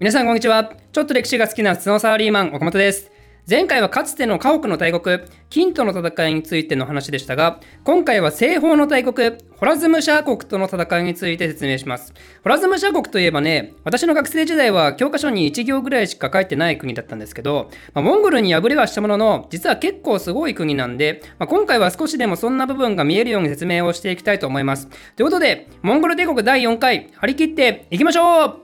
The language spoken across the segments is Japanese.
皆さんこんにちは。ちょっと歴史が好きな普通のサラリーマン、岡本です。前回はかつての家屋の大国、金との戦いについての話でしたが、今回は西方の大国、ホラズムシャー国との戦いについて説明します。ホラズムシャー国といえばね、私の学生時代は教科書に1行ぐらいしか書いてない国だったんですけど、まあ、モンゴルに敗れはしたものの、実は結構すごい国なんで、まあ、今回は少しでもそんな部分が見えるように説明をしていきたいと思います。ということで、モンゴル帝国第4回、張り切っていきましょう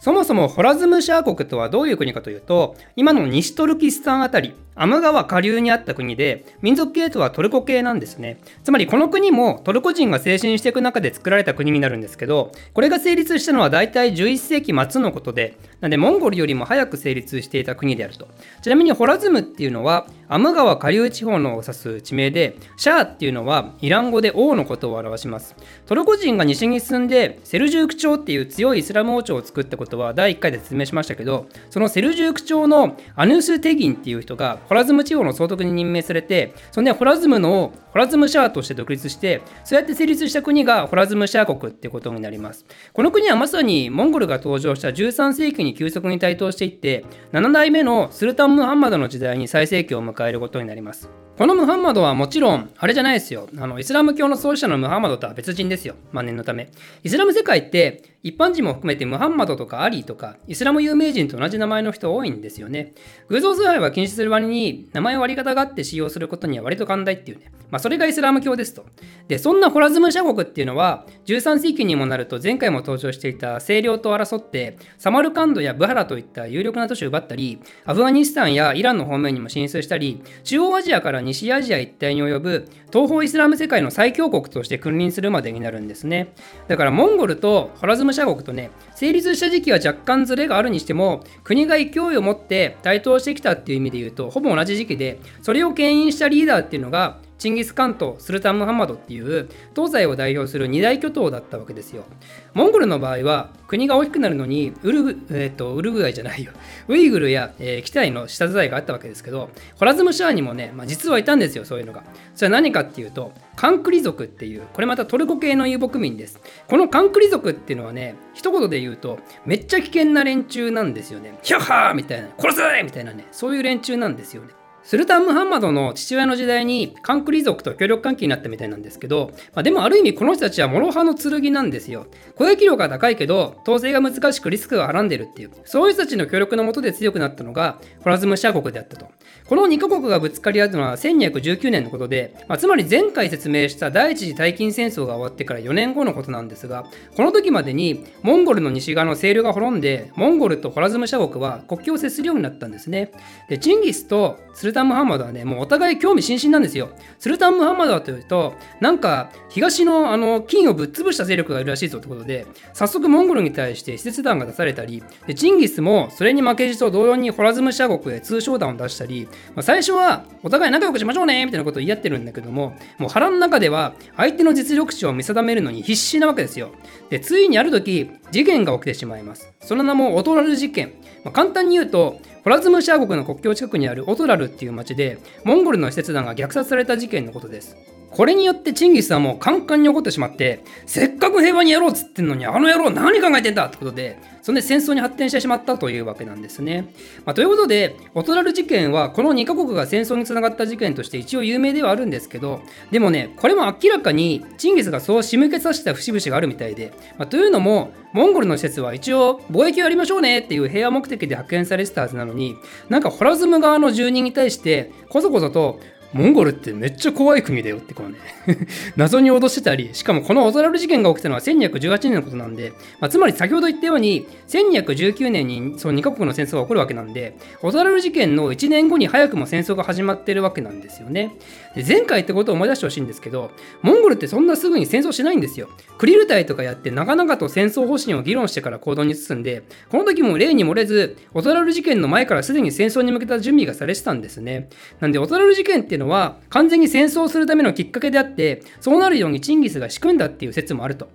そもそもホラズムシャー国とはどういう国かというと、今の西トルキスタンあたり、アム川下流にあった国で、民族系とはトルコ系なんですね。つまりこの国もトルコ人が精神していく中で作られた国になるんですけど、これが成立したのは大体11世紀末のことで、なんでモンゴルよりも早く成立していた国であると。ちなみにホラズムっていうのは、アム川下流地方のを指す地名で、シャーっていうのはイラン語で王のことを表します。トルコ人が西に進んで、セルジューク朝っていう強いイスラム王朝を作ったことは第1回で説明しましたけど、そのセルジューク朝のアヌス・テギンっていう人がホラズム地方の総督に任命されて、そんでホラズムのホラズムシャーとして独立して、そうやって成立した国がホラズムシャー国ってことになります。この国はまさにモンゴルが登場した13世紀に急速に台頭していって、7代目のスルタン・ムハンマドの時代に最盛期を迎えることになります。このムハンマドはもちろん、あれじゃないですよ。あの、イスラム教の創始者のムハンマドとは別人ですよ。万年のため。イスラム世界って、一般人も含めてムハンマドとかアリーとか、イスラム有名人と同じ名前の人多いんですよね。偶像崇拝は禁止する割に、名前を割り方があって使用することには割と寛大っていうね。ま、それがイスラム教ですと。で、そんなホラズム社国っていうのは、13世紀にもなると前回も登場していた清涼と争って、サマルカンドやブハラといった有力な都市を奪ったり、アフガニスタンやイランの方面にも進出したり、中央アジアから西アジア一帯に及ぶ東方イスラム世界の最強国として君臨するまでになるんですね。だからモンゴルとホラズム社国とね、成立した時期は若干ずれがあるにしても、国が勢いを持って台頭してきたっていう意味で言うと、ほぼ同じ時期で、それを牽引したリーダーっていうのが、チンギス・カンとスルタン・ムハンマドっていう東西を代表する二大巨頭だったわけですよ。モンゴルの場合は国が大きくなるのにウルグ、えー、とウルグアイじゃないよ。ウイグルや、えー、キタイの下伝いがあったわけですけど、ホラズムシャーにもね、まあ、実はいたんですよ、そういうのが。それは何かっていうと、カンクリ族っていう、これまたトルコ系の遊牧民です。このカンクリ族っていうのはね、一言で言うと、めっちゃ危険な連中なんですよね。ヒャッハーみたいな、殺せみたいなね、そういう連中なんですよね。スルタン・ムハンマドの父親の時代にカンクリ族と協力関係になったみたいなんですけど、まあ、でもある意味この人たちは諸刃の剣なんですよ。攻撃力が高いけど統制が難しくリスクがはらんでるっていう、そういう人たちの協力のもとで強くなったのがホラズムシャ国であったと。この2カ国がぶつかり合うのは1219年のことで、まあ、つまり前回説明した第一次大金戦争が終わってから4年後のことなんですが、この時までにモンゴルの西側の勢力が滅んで、モンゴルとホラズムシャ国は国境を接するようになったんですね。で、チンギスとスルルタン・ムハンマドはね、もうお互い興味津々なんですよ。スルタン・ムハンマドはというと、なんか東のあの金をぶっ潰した勢力がいるらしいぞってことで、早速モンゴルに対して使節団が出されたり、でチンギスもそれに負けじと同様にホラズムシャ国へ通商団を出したり、まあ、最初はお互い仲良くしましょうねみたいなことを言い合ってるんだけども、もう腹の中では相手の実力値を見定めるのに必死なわけですよ。で、ついにある時、事件が起きてしまいます。その名もオトラル事件。まあ、簡単に言うと、ホラズムシャー国の国境近くにあるオトラルっていう町で、モンゴルの使節団が虐殺された事件のことです。これによってチンギスはもうカンカンに怒ってしまって、せっかく平和にやろうっつってんのに、あの野郎何考えてんだってことで、そんで戦争に発展してしまったというわけなんですね。まあ、ということで、オトラル事件はこの2カ国が戦争につながった事件として一応有名ではあるんですけど、でもね、これも明らかにチンギスがそう仕向けさせた節々があるみたいで、まあ、というのも、モンゴルの施設は一応貿易をやりましょうねっていう平和目的で派遣されてたはずなのに、なんかホラズム側の住人に対して、こそこそと、モンゴルってめっちゃ怖い国だよってこうね 謎に脅してたり、しかもこのオトラル事件が起きたのは1218年のことなんで、まあ、つまり先ほど言ったように、1219年にその2カ国の戦争が起こるわけなんで、オトラル事件の1年後に早くも戦争が始まってるわけなんですよね。で前回ってことを思い出してほしいんですけど、モンゴルってそんなすぐに戦争しないんですよ。クリル隊とかやって長々と戦争方針を議論してから行動に進んで、この時も例に漏れず、オトラル事件の前からすでに戦争に向けた準備がされてたんですね。なんで、オトラル事件ってのは完全に戦争するためのきっかけであって、そうなるようにチンギスが仕組んだっていう説もあると。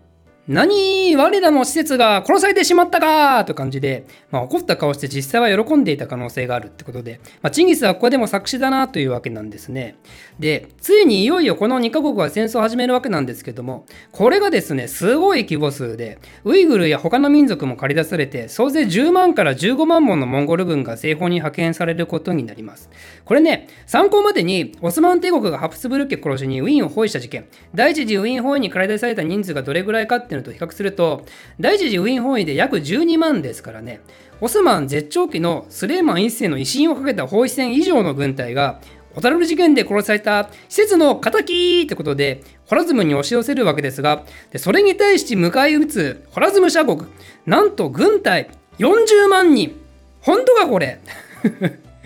何？我らの施設が殺されてしまったか？という感じで、まあ、怒った顔して実際は喜んでいた可能性があるってことで、まあ、チンギスはここでも作詞だなというわけなんですね。で、ついにいよいよこの2カ国は戦争を始めるわけなんですけども、これがですね、すごい規模数で、ウイグルや他の民族も駆り出されて、総勢10万から15万ものモンゴル軍が西方に派遣されることになります。これね、参考までに、オスマン帝国がハプスブルク家殺しにウィーンを包囲した事件、第一次ウィーン包囲に駆り出された人数がどれぐらいかっていうのと比較すると、第一次ウィーン包囲で約12万ですからね、オスマン絶頂期のスレーマン一世の威信をかけた包囲戦以上の軍隊が、ホタルル事件で殺された施設の敵ってことで、ホラズムに押し寄せるわけですが、でそれに対して迎え撃つホラズム社国、なんと軍隊40万人。本当かこれ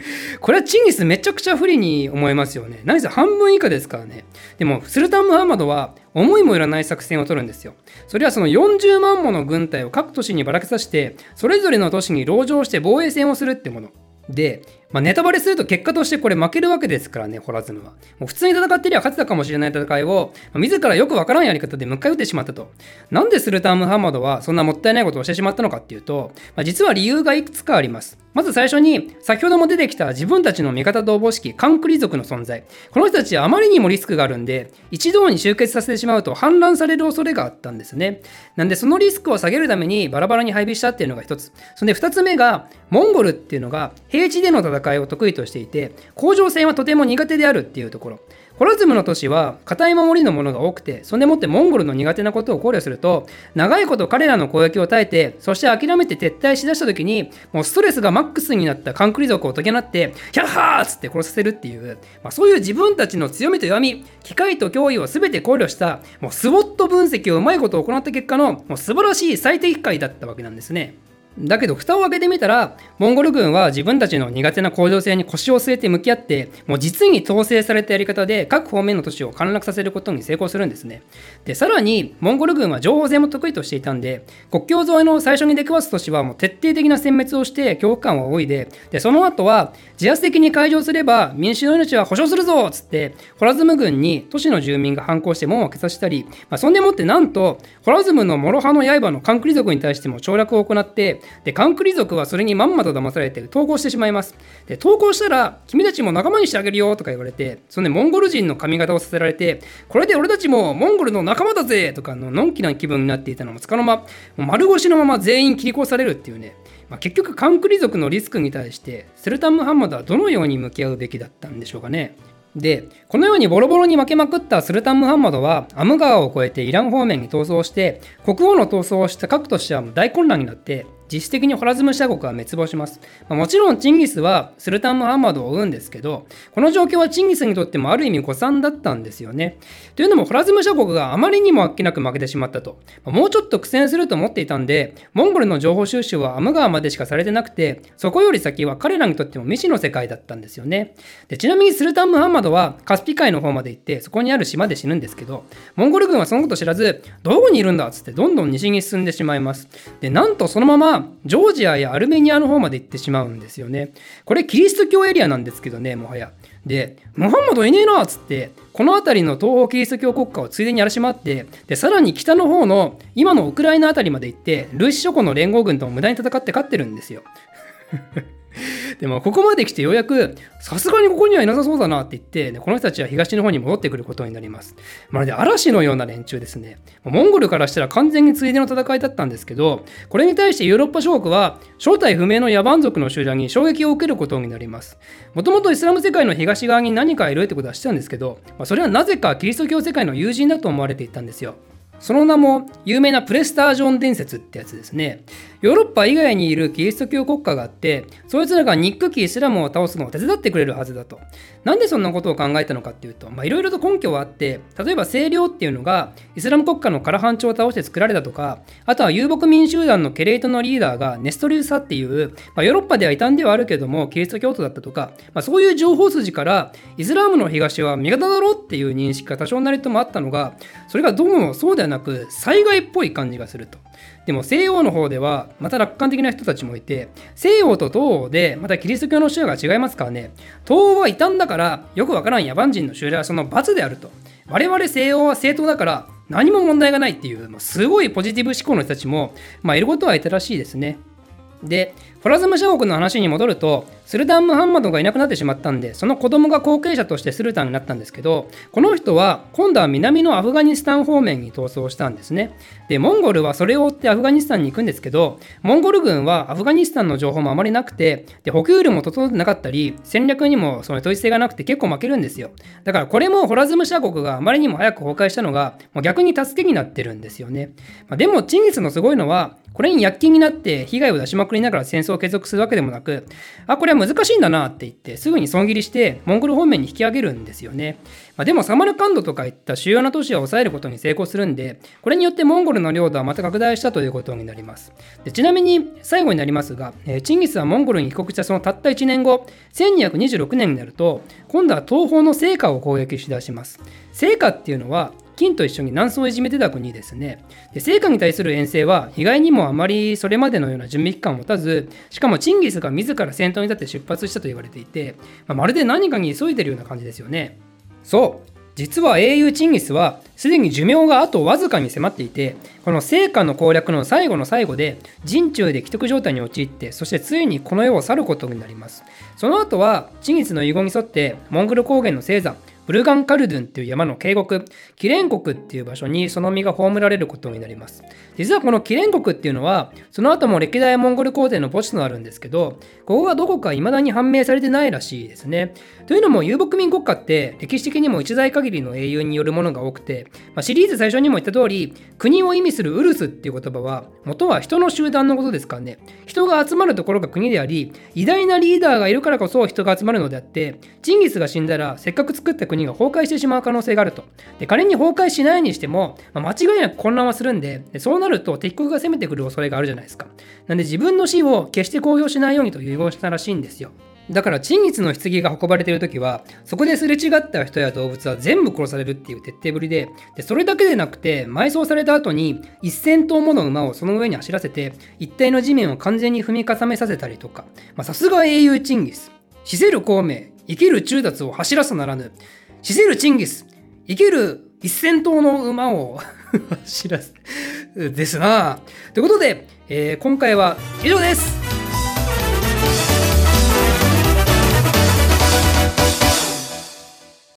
これはチンギスめちゃくちゃ不利に思えますよね。何せ半分以下ですからね。でも、スルタン・ムハンマドは思いもよらない作戦を取るんですよ。それはその40万もの軍隊を各都市にばらけさせて、それぞれの都市に籠城して防衛戦をするってもの。で、まあ、ネタバレすると結果としてこれ負けるわけですからね、ホラズムは。もう普通に戦ってりゃ勝てたかもしれない戦いを、まあ、自らよくわからんやり方で迎え撃ってしまったと。なんでスルタン・ムハンマドはそんなもったいないことをしてしまったのかっていうと、まあ、実は理由がいくつかあります。まず最初に、先ほども出てきた自分たちの味方とおぼしきカンクリ族の存在。この人たちはあまりにもリスクがあるんで、一堂に集結させてしまうと反乱される恐れがあったんですね。なんでそのリスクを下げるためにバラバラに配備したっていうのが一つ。そんで二つ目が、モンゴルっていうのが平地での戦いを得意としていて、甲状腺はとても苦手であるっていうところ。ホラズムの都市は硬い守りのものが多くて、そんでもってモンゴルの苦手なことを考慮すると、長いこと彼らの攻撃を耐えて、そして諦めて撤退しだした時に、もうストレスがマックスになったカンクリ族を解き放って、ヒャッハーっつって殺させるっていう、まあ、そういう自分たちの強みと弱み、機械と脅威を全て考慮した、もうスウォット分析をうまいことを行った結果の、もう素晴らしい最適解だったわけなんですね。だけど蓋を開けてみたらモンゴル軍は自分たちの苦手な甲状腺に腰を据えて向き合ってもう実に統制されたやり方で各方面の都市を陥落させることに成功するんですね。でさらにモンゴル軍は情報戦も得意としていたんで国境沿いの最初に出くわす都市はもう徹底的な殲滅をして恐怖感を仰いででその後は自発的に開場すれば民主の命は保障するぞっつってホラズム軍に都市の住民が反抗して門を開けさせたり、まあ、そんでもってなんとホラズムの諸刃の刃のカンクリ族に対しても凋落を行ってでカンクリ族はそれにまんまと騙されて投稿してしまいますで投稿したら君たちも仲間にしてあげるよとか言われてその、ね、モンゴル人の髪型をさせられてこれで俺たちもモンゴルの仲間だぜとかののんきな気分になっていたのもつかの間丸腰のまま全員切り殺されるっていうねまあ、結局カンクリ族のリスクに対してスルタン・ムハンマドはどのように向き合うべきだったんでしょうかね。でこのようにボロボロに負けまくったスルタン・ムハンマドはアム川を越えてイラン方面に逃走して国王の逃走をした核としては大混乱になって実質的にホラズム社国は滅亡します。まあ、もちろんチンギスはスルタン・ムハンマドを追うんですけど、この状況はチンギスにとってもある意味誤算だったんですよね。というのもホラズム社国があまりにもあっけなく負けてしまったと。まあ、もうちょっと苦戦すると思っていたんで、モンゴルの情報収集はアム川までしかされてなくて、そこより先は彼らにとっても未知の世界だったんですよね。でちなみにスルタン・ムハンマドはカスピ海の方まで行って、そこにある島で死ぬんですけど、モンゴル軍はそのこと知らず、どこにいるんだっつってどんどん西に進んでしまいます。で、なんとそのままジョージアやアルメニアの方まで行ってしまうんですよね。これキリスト教エリアなんですけどね、もはや。で、ムハンマドいねえなっつって、この辺りの東方キリスト教国家をついでに荒らしまって、で、さらに北の方の今のウクライナ辺りまで行って、ルイス諸国の連合軍とも無駄に戦って勝ってるんですよ。でもここまで来てようやくさすがにここにはいなさそうだなって言って、この人たちは東の方に戻ってくることになります。まるで嵐のような連中ですね。モンゴルからしたら完全についでの戦いだったんですけど、これに対してヨーロッパ諸国は正体不明の野蛮族の集団に衝撃を受けることになります。もともとイスラム世界の東側に何かいるってことはしてたんですけど、まあ、それはなぜかキリスト教世界の友人だと思われていたんですよ。その名も有名なプレスタージョン伝説ってやつですね。ヨーロッパ以外にいるキリスト教国家があって、そいつらが憎きイスラムを倒すのを手伝ってくれるはずだと。なんでそんなことを考えたのかっていうと、いろいろと根拠はあって、例えば清涼っていうのがイスラム国家のカラハン朝を倒して作られたとか、あとは遊牧民集団のケレイトのリーダーがネストリウサっていう、まあ、ヨーロッパでは異端ではあるけども、キリスト教徒だったとか、まあ、そういう情報筋から、イスラムの東は味方だろうっていう認識が多少なりともあったのが、それがどうもそうではなく、災害っぽい感じがすると。でも西洋の方ではまた楽観的な人たちもいて西洋と東欧でまたキリスト教の宗が違いますからね東欧は異端だからよくわからん野蛮人の襲来はその罰であると我々西洋は正当だから何も問題がないっていう、すごいポジティブ思考の人たちも、まあ、いることはいたらしいですね。で、フォラズム社国の話に戻ると、スルタン・ムハンマドがいなくなってしまったんで、その子供が後継者としてスルタンになったんですけど、この人は今度は南のアフガニスタン方面に逃走したんですね。で、モンゴルはそれを追ってアフガニスタンに行くんですけど、モンゴル軍はアフガニスタンの情報もあまりなくて、で補給路も整ってなかったり、戦略にもその統一性がなくて結構負けるんですよ。だからこれもホラズム社国があまりにも早く崩壊したのが、もう逆に助けになってるんですよね。まあ、でも、チンギスのすごいのは、これに躍起になって被害を出しまくりながら戦争を継続するわけでもなく、あ、これは難しいんだなって言って、すぐに損切りして、モンゴル方面に引き上げるんですよね。まあ、でも、サマルカンドとかいった主要な都市を抑えることに成功するんで、これによってモンゴルの領土はまた拡大したということになります。でちなみに、最後になりますが、えー、チンギスはモンゴルに帰国したそのたった1年後、1226年になると、今度は東方の成果を攻撃しだします。成果っていうのは、金と一緒に南宋をいじめてた国ですね。で成果に対する遠征は意外にもあまりそれまでのような準備期間を持たず、しかもチンギスが自ら先頭に立って出発したと言われていて、まあ、まるで何かに急いでるような感じですよね。そう、実は英雄チンギスはすでに寿命があとわずかに迫っていてこの成果の攻略の最後の最後で人中で既得状態に陥ってそしてついにこの世を去ることになりますその後はチンギスの遺言に沿ってモンゴル高原の聖山ブルガンカルドゥンっていう山の渓谷、キレン国っていう場所にその実が葬られることになります。実はこのキレン国っていうのは、その後も歴代モンゴル皇帝の墓地となるんですけど、ここがどこか未だに判明されてないらしいですね。というのも遊牧民国家って歴史的にも一代限りの英雄によるものが多くて、まあ、シリーズ最初にも言った通り、国を意味するウルスっていう言葉は、元は人の集団のことですからね。人が集まるところが国であり、偉大なリーダーがいるからこそ人が集まるのであって、チンギスが死んだらせっかく作った国が崩壊してしまう可能性があると。で仮に崩壊しないにしても、まあ、間違いなく混乱はするんでで、そうなると敵国が攻めてくる恐れがあるじゃないですか。なんで自分の死を決して公表しないようにと遺言したらしいんですよ。だから、チンギスの棺が運ばれているときは、そこですれ違った人や動物は全部殺されるっていう徹底ぶりで、でそれだけでなくて、埋葬された後に1000頭もの馬をその上に走らせて、一体の地面を完全に踏み固めさせたりとか、さすが英雄チンギス。死せる孔明、生きる中達を走らさならぬ。死せるチンギス、生きる一千頭の馬を 知らせ、ですな。ということで、えー、今回は以上です。